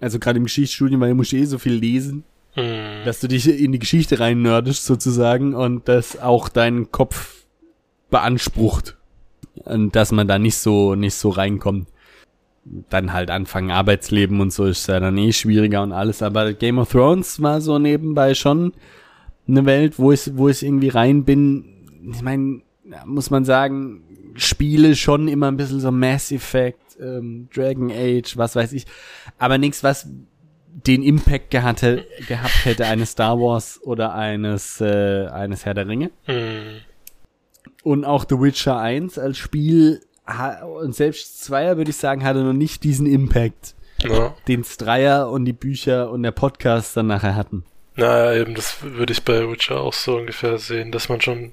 Also gerade im Geschichtsstudium, weil du musst eh so viel lesen, Hm, dass du dich in die Geschichte reinnördest sozusagen und das auch deinen Kopf beansprucht. Und dass man da nicht so, nicht so reinkommt. Dann halt anfangen, Arbeitsleben und so ist ja dann eh schwieriger und alles. Aber Game of Thrones war so nebenbei schon eine Welt, wo ich, wo ich irgendwie rein bin. Ich meine, muss man sagen, Spiele schon immer ein bisschen so Mass Effect, ähm, Dragon Age, was weiß ich. Aber nichts, was den Impact gehabt, gehabt hätte eines Star Wars oder eines, äh, eines Herr der Ringe. hm, Und auch The Witcher 1 als Spiel und selbst Zweier würde ich sagen, hatte noch nicht diesen Impact, na, den Dreier und die Bücher und der Podcast dann nachher hatten. na, eben, das würde ich bei Witcher auch so ungefähr sehen, dass man schon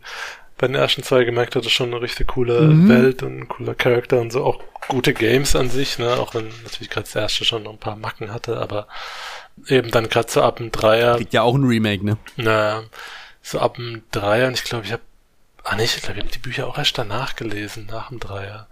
bei den ersten zwei gemerkt hat, das ist schon eine richtig coole Mhm. Welt und ein cooler Charakter und so. Auch gute Games an sich, ne, auch wenn natürlich gerade das erste schon noch ein paar Macken hatte, aber eben dann gerade so ab dem Dreier, Kriegt ja auch ein Remake, ne? na, so ab dem Dreier und ich glaube, ich habe, ah nicht, ich glaube, ich habe die Bücher auch erst danach gelesen, nach dem Dreier.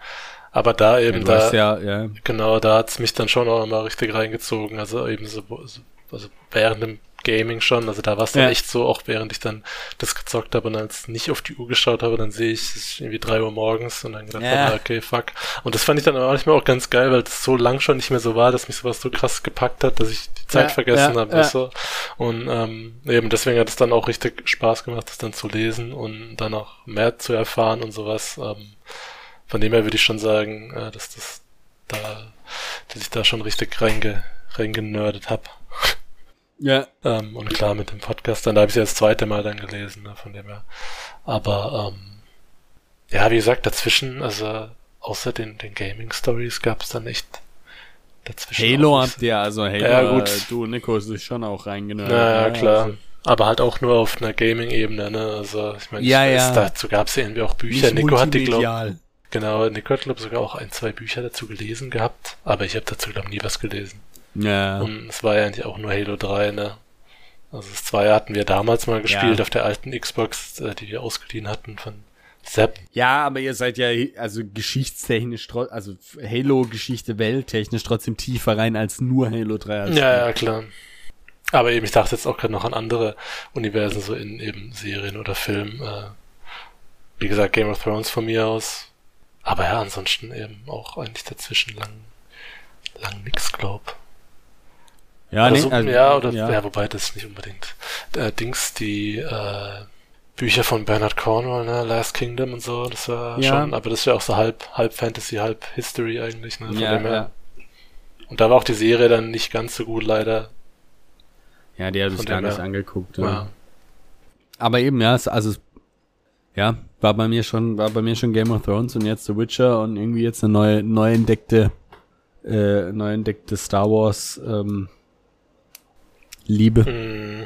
Aber da eben, du da, ja, ja. Genau, da hat's mich dann schon auch mal richtig reingezogen. Also eben so, so also während dem Gaming schon. Also da war es dann Ja. echt so, auch während ich dann das gezockt habe und als nicht auf die Uhr geschaut habe, dann sehe ich, es ist irgendwie drei Uhr morgens und dann gedacht, Ja. habe, okay, fuck. Und das fand ich dann aber manchmal auch ganz geil, weil es so lang schon nicht mehr so war, dass mich sowas so krass gepackt hat, dass ich die Zeit Ja, vergessen ja, habe. ja. Du? Und ähm, eben deswegen hat es dann auch richtig Spaß gemacht, das dann zu lesen und dann auch mehr zu erfahren und sowas. Ähm, von dem her würde ich schon sagen, äh, dass das da, dass ich da schon richtig reinge, reingenördet habe. Ja. Ähm, und klar, mit dem Podcast, dann da habe ich ja das zweite Mal dann gelesen, ne, von dem her. Aber ähm, ja, wie gesagt, dazwischen, also außer den, den Gaming-Stories gab es dann echt dazwischen. Halo habt ihr, also Halo, Ja, gut. Äh, du, Nico, ist schon auch reingenördet. so- Naja, ne? klar. Also Aber halt auch nur auf einer Gaming-Ebene, ne? Also ich meine, Ja, ja. dazu gab es ja irgendwie auch Bücher. nicht Nico hat die, glaube genau, Nico hat, glaube sogar auch ein, zwei Bücher dazu gelesen gehabt, aber ich habe dazu, glaube nie was gelesen. Ja. Und es war ja eigentlich auch nur Halo 3, ne? Also das 2 hatten wir damals mal gespielt Ja. auf der alten Xbox, äh, die wir ausgeliehen hatten von Sepp. Ja, aber ihr seid ja, also geschichtstechnisch, also Halo-Geschichte welttechnisch trotzdem tiefer rein als nur Halo 3. als Ja, ja, klar. Aber eben, ich dachte jetzt auch gerade noch an andere Universen, so in eben Serien oder Filmen. Äh, wie gesagt, Game of Thrones von mir aus. Aber ja, ansonsten eben auch eigentlich dazwischen lang, lang nix, glaub. Ja, Oder nee, so, also, ja, oder, ja. ja. wobei das nicht unbedingt. Äh, Dings, die äh, Bücher von Bernard Cornwell, ne, Last Kingdom und so, das war Ja. schon, aber das ist ja auch so halb, halb Fantasy, halb History eigentlich, ne, von ja, dem her. ja. Und da war auch die Serie dann nicht ganz so gut, leider. ja, die habe ich gar nicht angeguckt. Ja. Aber eben, ja, es- also, ja, war bei mir schon, war bei mir schon Game of Thrones und jetzt The Witcher und irgendwie jetzt eine neue, neu entdeckte, äh, neu entdeckte Star Wars, ähm, Liebe. Hm,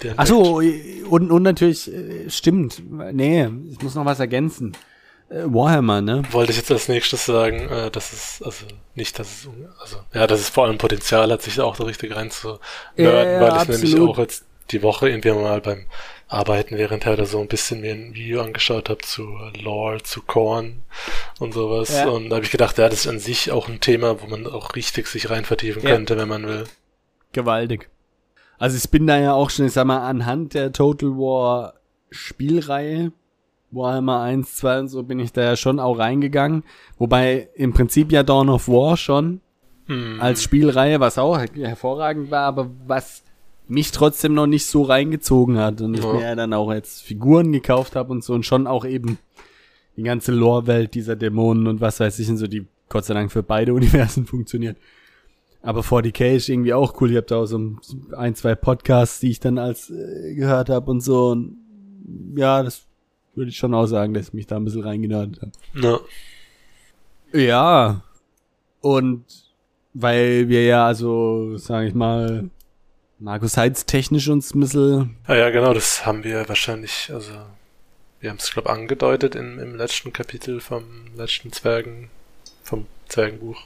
wieder Ach so, und, und natürlich, äh, stimmt, nee, ich muss noch was ergänzen. Äh, Warhammer, ne? Wollte ich jetzt als nächstes sagen, äh, dass es, also nicht, dass es, also, ja, dass es vor allem Potenzial hat, sich da auch so richtig rein zu nörden, Ja, weil ich nämlich absolut. auch jetzt die Woche irgendwie mal beim Arbeiten während oder so ein bisschen mir ein Video angeschaut habe zu Lore, zu Korn und sowas. Ja. Und da habe ich gedacht, ja, das ist an sich auch ein Thema, wo man auch richtig sich rein vertiefen Ja. könnte, wenn man will. Gewaltig. Also ich bin da ja auch schon, ich sag mal, anhand der Total War Spielreihe, Warhammer 1, 2 und so, bin ich da ja schon auch reingegangen. Wobei im Prinzip ja Dawn of War schon Hm. als Spielreihe, was auch hervorragend war, aber was mich trotzdem noch nicht so reingezogen hat und ich Ja. mir ja dann auch jetzt Figuren gekauft habe und so und schon auch eben die ganze Lore-Welt dieser Dämonen und was weiß ich und so, die Gott sei Dank für beide Universen funktioniert. Aber 40k ist irgendwie auch cool. Ich habe da auch so ein, zwei Podcasts, die ich dann als äh, gehört habe und so. Und ja, das würde ich schon auch sagen, dass ich mich da ein bisschen reingenördet habe. Ja. Ja. Und weil wir ja, also, sage ich mal, Markus Heitz technisch uns ein bisschen. Ja, ja, genau, das haben wir wahrscheinlich, also wir haben es, glaube angedeutet im, im letzten Kapitel vom letzten Zwergen, vom Zwergenbuch,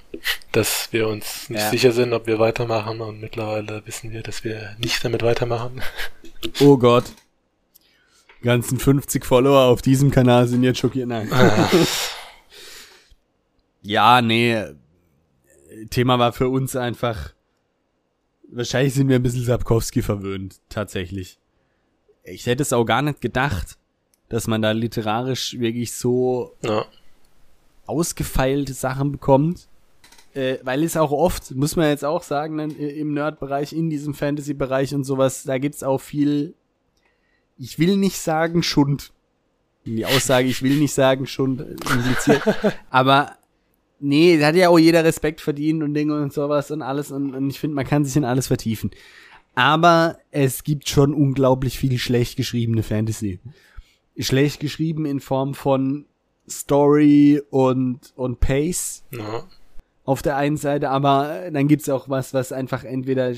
dass wir uns nicht Ja. sicher sind, ob wir weitermachen und mittlerweile wissen wir, dass wir nicht damit weitermachen. Oh Gott. Die ganzen 50 Follower auf diesem Kanal sind jetzt schockiert. Nein. Ja, nee. Thema war für uns einfach. Wahrscheinlich sind wir ein bisschen Sapkowski verwöhnt, tatsächlich. Ich hätte es auch gar nicht gedacht, dass man da literarisch wirklich so ja, ausgefeilte Sachen bekommt. Äh, weil es auch oft, muss man jetzt auch sagen, dann, äh, im Nerd-Bereich, in diesem Fantasy-Bereich und sowas, da gibt's auch viel, ich will nicht sagen Schund. Die Aussage, ich will nicht sagen Schund, äh, impliziert. aber nee, da hat ja auch jeder Respekt verdient und Dinge und sowas und alles und, und ich finde, man kann sich in alles vertiefen. Aber es gibt schon unglaublich viel schlecht geschriebene Fantasy. Schlecht geschrieben in Form von Story und, und Pace ja, auf der einen Seite, aber dann gibt's auch was, was einfach entweder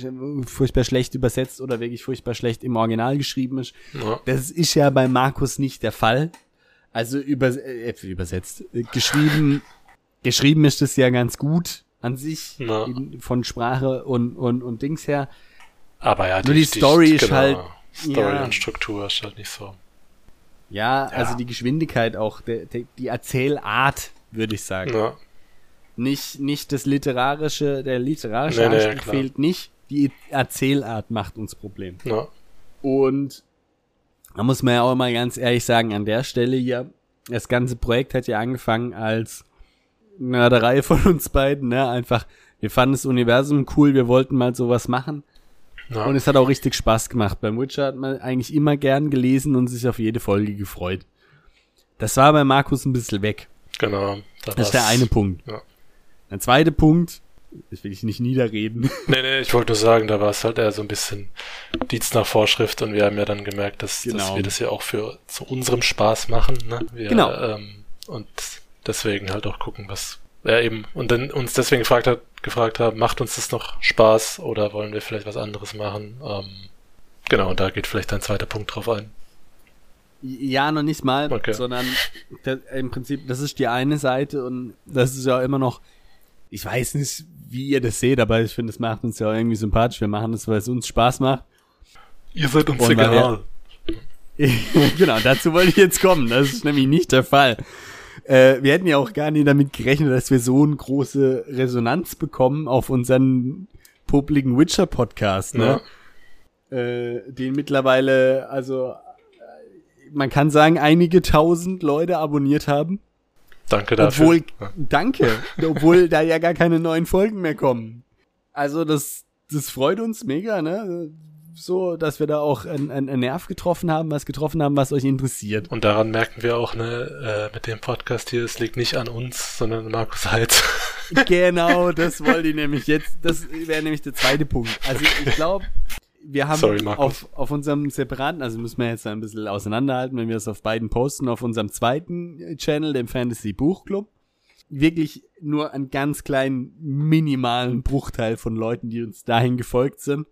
furchtbar schlecht übersetzt oder wirklich furchtbar schlecht im Original geschrieben ist. ja, Das ist ja bei Markus nicht der Fall. Also über, äh, übersetzt. Äh, Geschrieben, geschrieben ist es ja ganz gut an sich, Ja. in, von Sprache und, und, und Dings her. aber ja, Nur die Story ist halt- Story ja. und Struktur ist halt nicht so. Ja, also Ja. die Geschwindigkeit auch, der, der, die Erzählart, würde ich sagen. Ja, Nicht, nicht das literarische, der literarische Nee, nee, Anspruch klar. fehlt nicht. die Erzählart macht uns Problem. Ja. Und da muss man ja auch mal ganz ehrlich sagen, an der Stelle hier, das ganze Projekt hat ja angefangen als Nörderei von uns beiden, ne? Einfach, wir fanden das Universum cool, wir wollten mal sowas machen. Ja. Und es hat auch richtig Spaß gemacht. Beim Witcher hat man eigentlich immer gern gelesen und sich auf jede Folge gefreut. Das war bei Markus ein bisschen weg. genau. Da Das ist der eine Punkt. Ja. Der zweite Punkt, das will ich nicht niederreden. Nee, nee, ich wollte nur sagen, da war es halt eher so ein bisschen Dienst nach Vorschrift und wir haben ja dann gemerkt, dass, dass Genau. wir das ja auch für zu unserem Spaß machen. Ne? Wir, Genau. Ähm, und deswegen halt auch gucken, was ja eben und dann uns deswegen gefragt hat, gefragt haben, macht uns das noch Spaß oder wollen wir vielleicht was anderes machen? Ähm, genau, und da geht vielleicht ein zweiter Punkt drauf ein. Ja, noch nicht mal, Okay. sondern das, im Prinzip, das ist die eine Seite und das ist ja immer noch, ich weiß nicht, wie ihr das seht, aber ich finde, es macht uns ja auch irgendwie sympathisch. Wir machen das, weil es uns Spaß macht. Ihr seid uns wir- genau, dazu wollte ich jetzt kommen. Das ist nämlich nicht der Fall. Äh, wir hätten ja auch gar nicht damit gerechnet, dass wir so eine große Resonanz bekommen auf unseren publiken Witcher-Podcast, ne? Äh, den mittlerweile, also äh, man kann sagen, einige tausend Leute abonniert haben. Danke dafür. Obwohl, Ja. danke, obwohl da ja gar keine neuen Folgen mehr kommen. Also das, das freut uns mega, ne? So, dass wir da auch einen, einen einen Nerv getroffen haben, was getroffen haben, was euch interessiert. Und daran merken wir auch, ne, äh, mit dem Podcast hier, es liegt nicht an uns, sondern an Markus Heitz. genau, das wollte ich nämlich jetzt, das wäre nämlich der zweite Punkt. Also ich glaube, wir haben Sorry, auf, auf unserem separaten, also müssen wir jetzt ein bisschen auseinanderhalten, wenn wir es auf beiden posten, auf unserem zweiten Channel, dem Fantasy Buchclub, wirklich nur einen ganz kleinen, minimalen Bruchteil von Leuten, die uns dahin gefolgt sind,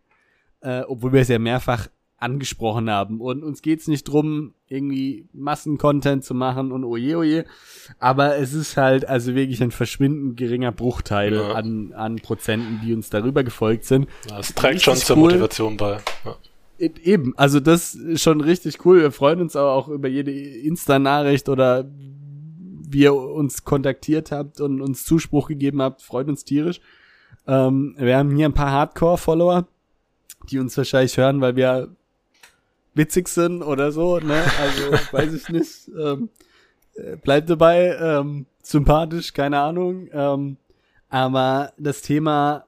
äh, obwohl wir es ja mehrfach angesprochen haben. Und uns geht's nicht drum, irgendwie Massencontent zu machen und oje, oje. Aber es ist halt also wirklich ein verschwindend geringer Bruchteil Ja. an, an Prozenten, die uns darüber gefolgt sind. Das trägt Richtig schon zur cool. Motivation bei. Ja. E- Eben, also das ist schon richtig cool. Wir freuen uns aber auch über jede Insta-Nachricht oder wie ihr uns kontaktiert habt und uns Zuspruch gegeben habt, freut uns tierisch. Ähm, wir haben hier ein paar Hardcore-Follower, die uns wahrscheinlich hören, weil wir witzig sind oder so, ne? Also weiß ich nicht. Ähm, äh, bleibt dabei, ähm, sympathisch, keine Ahnung. Ähm, aber das Thema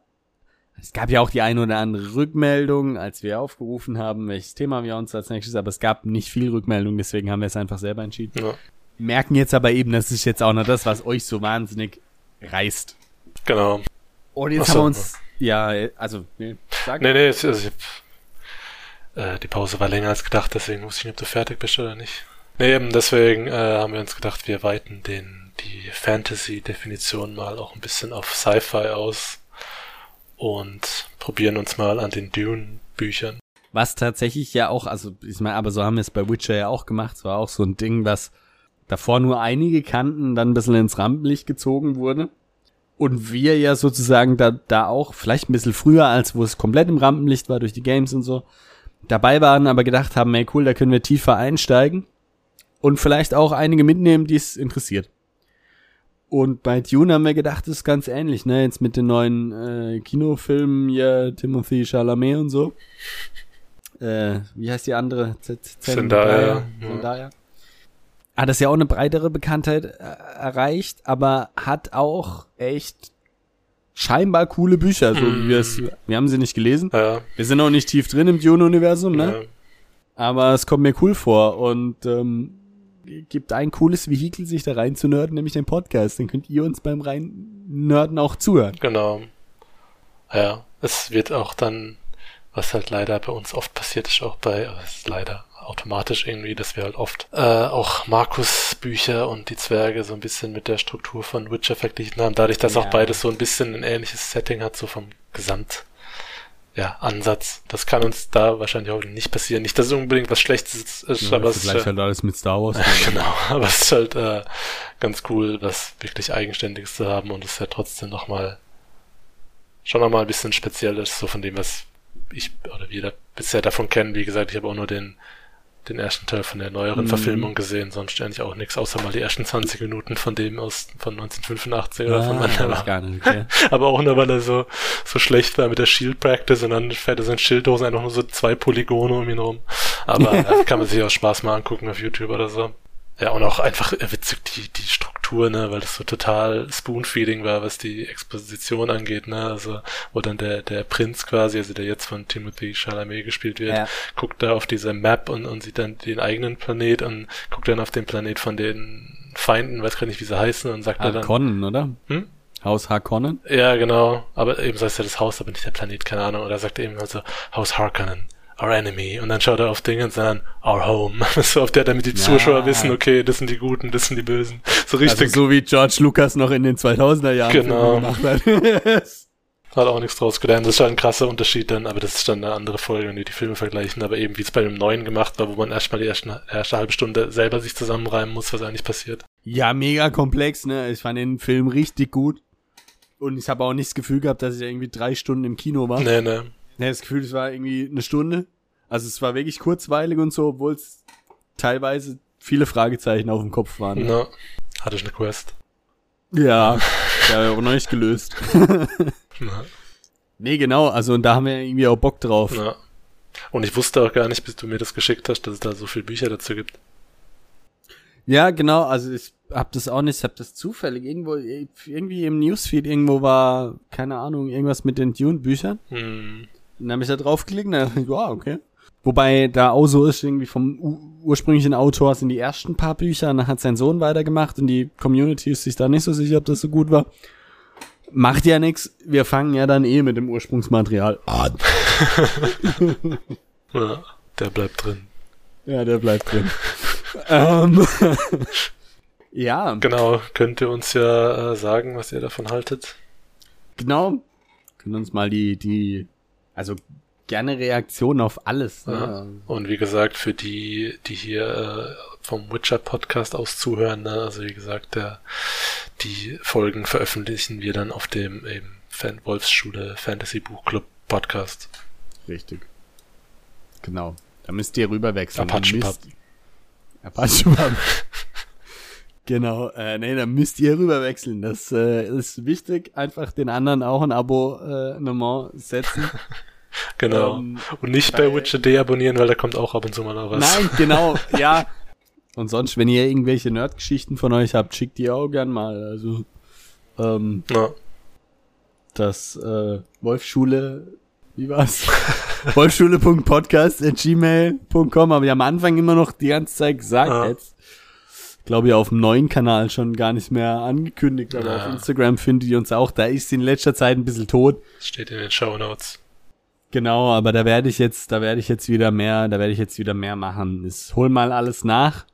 es gab ja auch die eine oder andere Rückmeldung, als wir aufgerufen haben, welches Thema wir uns als nächstes, aber es gab nicht viel Rückmeldung, deswegen haben wir es einfach selber entschieden. Ja. Merken jetzt aber eben, das ist jetzt auch noch das, was euch so wahnsinnig reißt. Genau. Und jetzt Ach so. haben wir uns, ja, also, nee, sag. Nee, nee, es- also ich äh, die Pause war länger als gedacht, deswegen wusste ich nicht, ob du fertig bist oder nicht. Nee, eben deswegen äh, haben wir uns gedacht, wir weiten den, die Fantasy-Definition mal auch ein bisschen auf Sci-Fi aus und probieren uns mal an den Dune-Büchern. Was tatsächlich ja auch, also ich meine, aber so haben wir es bei Witcher ja auch gemacht. Es war auch so ein Ding, was davor nur einige kannten, dann ein bisschen ins Rampenlicht gezogen wurde. Und wir ja sozusagen da, da auch, vielleicht ein bisschen früher, als wo es komplett im Rampenlicht war durch die Games und so, dabei waren, aber gedacht haben, ey cool, da können wir tiefer einsteigen und vielleicht auch einige mitnehmen, die es interessiert. Und bei Dune haben wir gedacht, das ist ganz ähnlich, ne? Jetzt mit den neuen äh, Kinofilmen, ja, Timothy Chalamet und so. Äh, wie heißt die andere? Z Zendaya. Zendaya. Hat das ja auch eine breitere Bekanntheit äh, erreicht, aber hat auch echt scheinbar coole Bücher, so wie wir es. Wir haben sie nicht gelesen. Ja, Wir sind auch nicht tief drin im Dune-Universum, ne? ja. Aber es kommt mir cool vor und ähm, gibt ein cooles Vehikel, sich da rein zu nerden, nämlich den Podcast. Dann könnt ihr uns beim rein Nerden auch zuhören. Genau. Ja, es wird auch dann, was halt leider bei uns oft passiert ist, auch bei, es leider automatisch irgendwie, dass wir halt oft äh, auch Markus Bücher und die Zwerge so ein bisschen mit der Struktur von Witcher verglichen haben, dadurch, dass Ja. auch beides so ein bisschen ein ähnliches Setting hat, so vom Gesamt ja, Ansatz. Das kann uns da wahrscheinlich auch nicht passieren. Nicht, dass es unbedingt was Schlechtes ist, aber es ist halt alles mit Star Wars. genau, aber es ist halt äh, ganz cool, was wirklich Eigenständiges zu haben und es ist ja trotzdem nochmal schon nochmal ein bisschen speziell ist, so von dem, was ich oder wir da bisher davon kennen. Wie gesagt, ich habe auch nur den den ersten Teil von der neueren Mhm. Verfilmung gesehen, sonst eigentlich auch nichts, außer mal die ersten 20 Minuten von dem aus von 1985 oder von Ah, Mandela. weiß gar nicht, okay. Aber auch nur, weil er so, so schlecht war mit der Shield Practice und dann fährt er so in Schilddosen einfach nur so zwei Polygone um ihn rum. Aber äh, kann man sich auch Spaß mal angucken auf YouTube oder so. Ja, und auch einfach äh, witzig die, die Struktur, ne, weil das so total Spoonfeeding war, was die Exposition angeht, ne, also, wo dann der, der Prinz quasi, also der jetzt von Timothy Chalamet gespielt wird, Ja. guckt da auf diese Map und, und sieht dann den eigenen Planet und guckt dann auf den Planet von den Feinden, weiß gar nicht, wie sie heißen, und sagt da dann, Harkonnen, oder? Hm? Haus Harkonnen? ja, genau. Aber eben heißt ja das Haus, aber nicht der Planet, keine Ahnung. Oder sagt eben also Haus Harkonnen, our enemy. Und dann schaut er auf Dinge und sagt dann our home. so auf der, damit die Ja. Zuschauer wissen, okay, das sind die Guten, das sind die Bösen. So richtig. Also so wie George Lucas noch in den 2000er Jahren Genau. Gemacht hat. Hat auch nichts draus gelernt. Das ist schon ein krasser Unterschied dann, aber das ist dann eine andere Folge, wenn die die Filme vergleichen. Aber eben, wie es bei dem neuen gemacht war, wo man erstmal die erste, erste halbe Stunde selber sich zusammenreimen muss, was eigentlich passiert. ja, mega komplex, ne? Ich fand den Film richtig gut. Und ich habe auch nicht das Gefühl gehabt, dass ich irgendwie drei Stunden im Kino war. Nee, nee. Nee, das Gefühl, es war irgendwie eine Stunde. Also es war wirklich kurzweilig und so, obwohl es teilweise viele Fragezeichen auf dem Kopf waren. ne? Na, hatte ich eine Quest. Ja, ja, auch noch nicht gelöst. Na, Nee, genau, also und da haben wir irgendwie auch Bock drauf. na. Und ich wusste auch gar nicht, bis du mir das geschickt hast, dass es da so viele Bücher dazu gibt. Ja, genau, also ich hab das auch nicht, ich hab das zufällig irgendwo, irgendwie im Newsfeed irgendwo war, keine Ahnung, irgendwas mit den Dune-Büchern. Hm. Dann habe ich da draufgeklickt und dann ich, ja, okay. Wobei da auch so ist, irgendwie vom ursprünglichen Autor sind die ersten paar Bücher, und dann hat sein Sohn weitergemacht und die Community ist sich da nicht so sicher, ob das so gut war. Macht ja nix, wir fangen ja dann eh mit dem Ursprungsmaterial an. Ja, der bleibt drin. Ja, der bleibt drin. ähm, ja, Genau, könnt ihr uns ja äh, sagen, was ihr davon haltet. genau. Können uns mal die, die, also gerne Reaktionen auf alles. Ja. Ne? Und wie gesagt, für die, die hier äh, vom Witcher Podcast aus zuhören, ne, also wie gesagt, der, die Folgen veröffentlichen wir dann auf dem eben Fan Wolfsschule Fantasy Buchclub Podcast. Richtig. Genau. Da müsst ihr rüberwechseln. Apache müsst- Apache Pub. Genau. Äh, nee, da müsst ihr rüberwechseln. Das äh, ist wichtig. Einfach den anderen auch ein Abo-Abonnement setzen. Genau. Ähm, Und nicht bei Witcher deabonnieren, weil da kommt auch ab und zu mal noch was. Nein, genau. Ja. Und sonst, wenn ihr irgendwelche Nerdgeschichten von euch habt, schickt die auch gern mal. Also ähm, Na, das äh, Wolfschule, wie war's? Wolfschule.podcast.gmail.com, aber wir haben am Anfang immer noch die ganze Zeit gesagt, Ja. jetzt glaube ich auf dem neuen Kanal schon gar nicht mehr angekündigt, aber Ja. auf Instagram findet ihr uns auch, da ist sie in letzter Zeit ein bisschen tot. steht in den Show Notes. Genau, aber da werde ich jetzt, da werde ich jetzt wieder mehr, da werde ich jetzt wieder mehr machen. Ich hol mal alles nach.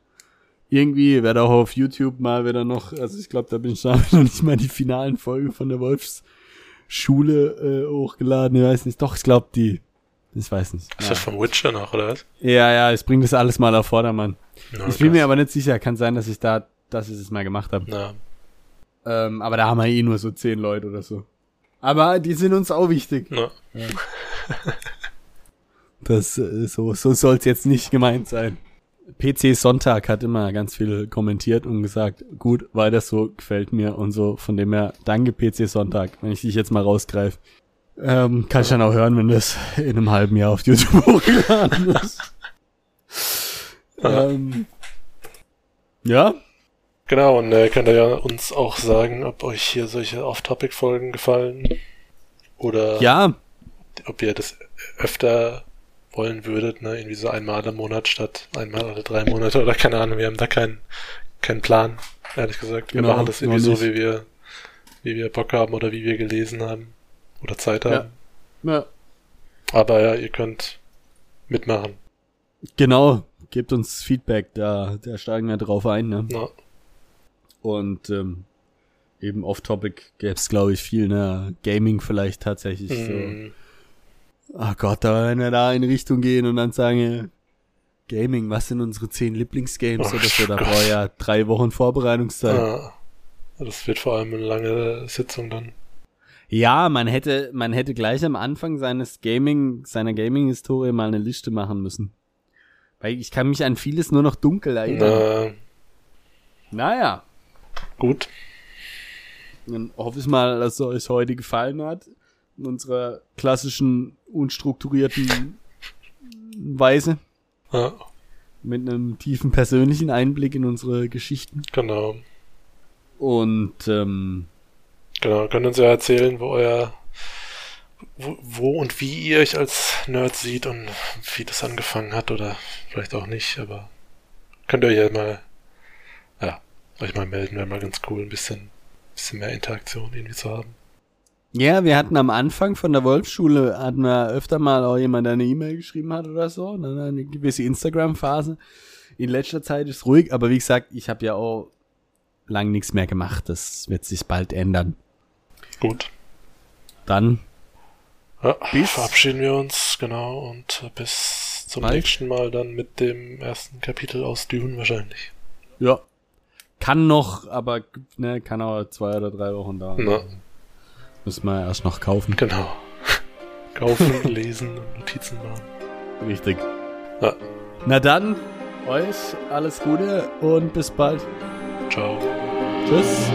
Irgendwie werde auch auf YouTube mal wieder noch, also ich glaube, da bin ich da noch nicht mal die finalen Folgen von der Wolfsschule äh, hochgeladen. Ich weiß nicht, doch, ich glaube die, ich weiß nicht. Ist Ja. das vom Witcher noch, oder was? ja, ja, ich bringe das alles mal auf Vordermann. Na, Ich bin mir krass. aber nicht sicher, kann sein, dass ich da, dass ich es mal gemacht habe. Ähm, aber da haben wir eh nur so zehn Leute oder so. Aber die sind uns auch wichtig. na. Das äh, so so soll's jetzt nicht gemeint sein. PC Sonntag hat immer ganz viel kommentiert und gesagt, gut, weiter so, gefällt mir und so. Von dem her, danke PC Sonntag, wenn ich dich jetzt mal rausgreife. Ähm, kann ich dann auch hören, wenn das in einem halben Jahr auf YouTube hochgeladen ist. Ähm, ja, Genau, und äh, könnt ihr ja uns auch sagen, ob euch hier solche Off-Topic-Folgen gefallen oder ja, ob ihr das öfter wollen würdet, ne? Irgendwie so einmal im Monat statt einmal alle drei Monate oder keine Ahnung, wir haben da keinen keinen Plan, ehrlich gesagt. Wir Genau, machen das irgendwie so, wie wir, wie wir Bock haben oder wie wir gelesen haben oder Zeit haben. Ja. ja, Aber ja, ihr könnt mitmachen. genau. Gebt uns Feedback, da, da steigen wir drauf ein, ne? Na, Und ähm, eben off-topic gäbe es, glaube ich, viel, ne? Gaming vielleicht tatsächlich so. mm, Ach Gott, da wenn wir da in Richtung gehen und dann sagen, äh, Gaming, was sind unsere zehn Lieblingsgames Oh oder so, da brauche ja drei Wochen Vorbereitungszeit. ah, das wird vor allem eine lange Sitzung dann. Ja, man hätte, man hätte gleich am Anfang seines Gaming, seiner Gaming-Historie mal eine Liste machen müssen. Weil ich kann mich an vieles nur noch dunkel erinnern. Na, Naja, gut. dann hoffe ich mal, dass es euch heute gefallen hat. In unserer klassischen, unstrukturierten Weise. Ja, Mit einem tiefen persönlichen Einblick in unsere Geschichten. genau. Und ähm, Genau, könnt uns ja erzählen, wo euer, wo, wo und wie ihr euch als Nerd sieht und wie das angefangen hat oder vielleicht auch nicht, aber könnt ihr euch ja mal, ja, euch mal melden, wäre mal ganz cool, ein bisschen, bisschen mehr Interaktion irgendwie zu haben. ja, wir hatten am Anfang von der Wolfsschule, hatten wir öfter mal auch jemand, der eine E-Mail geschrieben hat oder so. Dann eine gewisse Instagram-Phase. In letzter Zeit ist ruhig, aber wie gesagt, ich habe ja auch lang nichts mehr gemacht. Das wird sich bald ändern. Gut. Dann Ja, Bis- verabschieden wir uns, genau, und bis zum Bald. nächsten Mal dann mit dem ersten Kapitel aus Dune wahrscheinlich. Ja. Kann noch, aber ne, kann auch zwei oder drei Wochen dauern. Na, Müssen wir erst noch kaufen. genau. Kaufen, lesen und Notizen machen. Richtig. Ja. Na dann, euch alles Gute und bis bald. Ciao. Tschüss.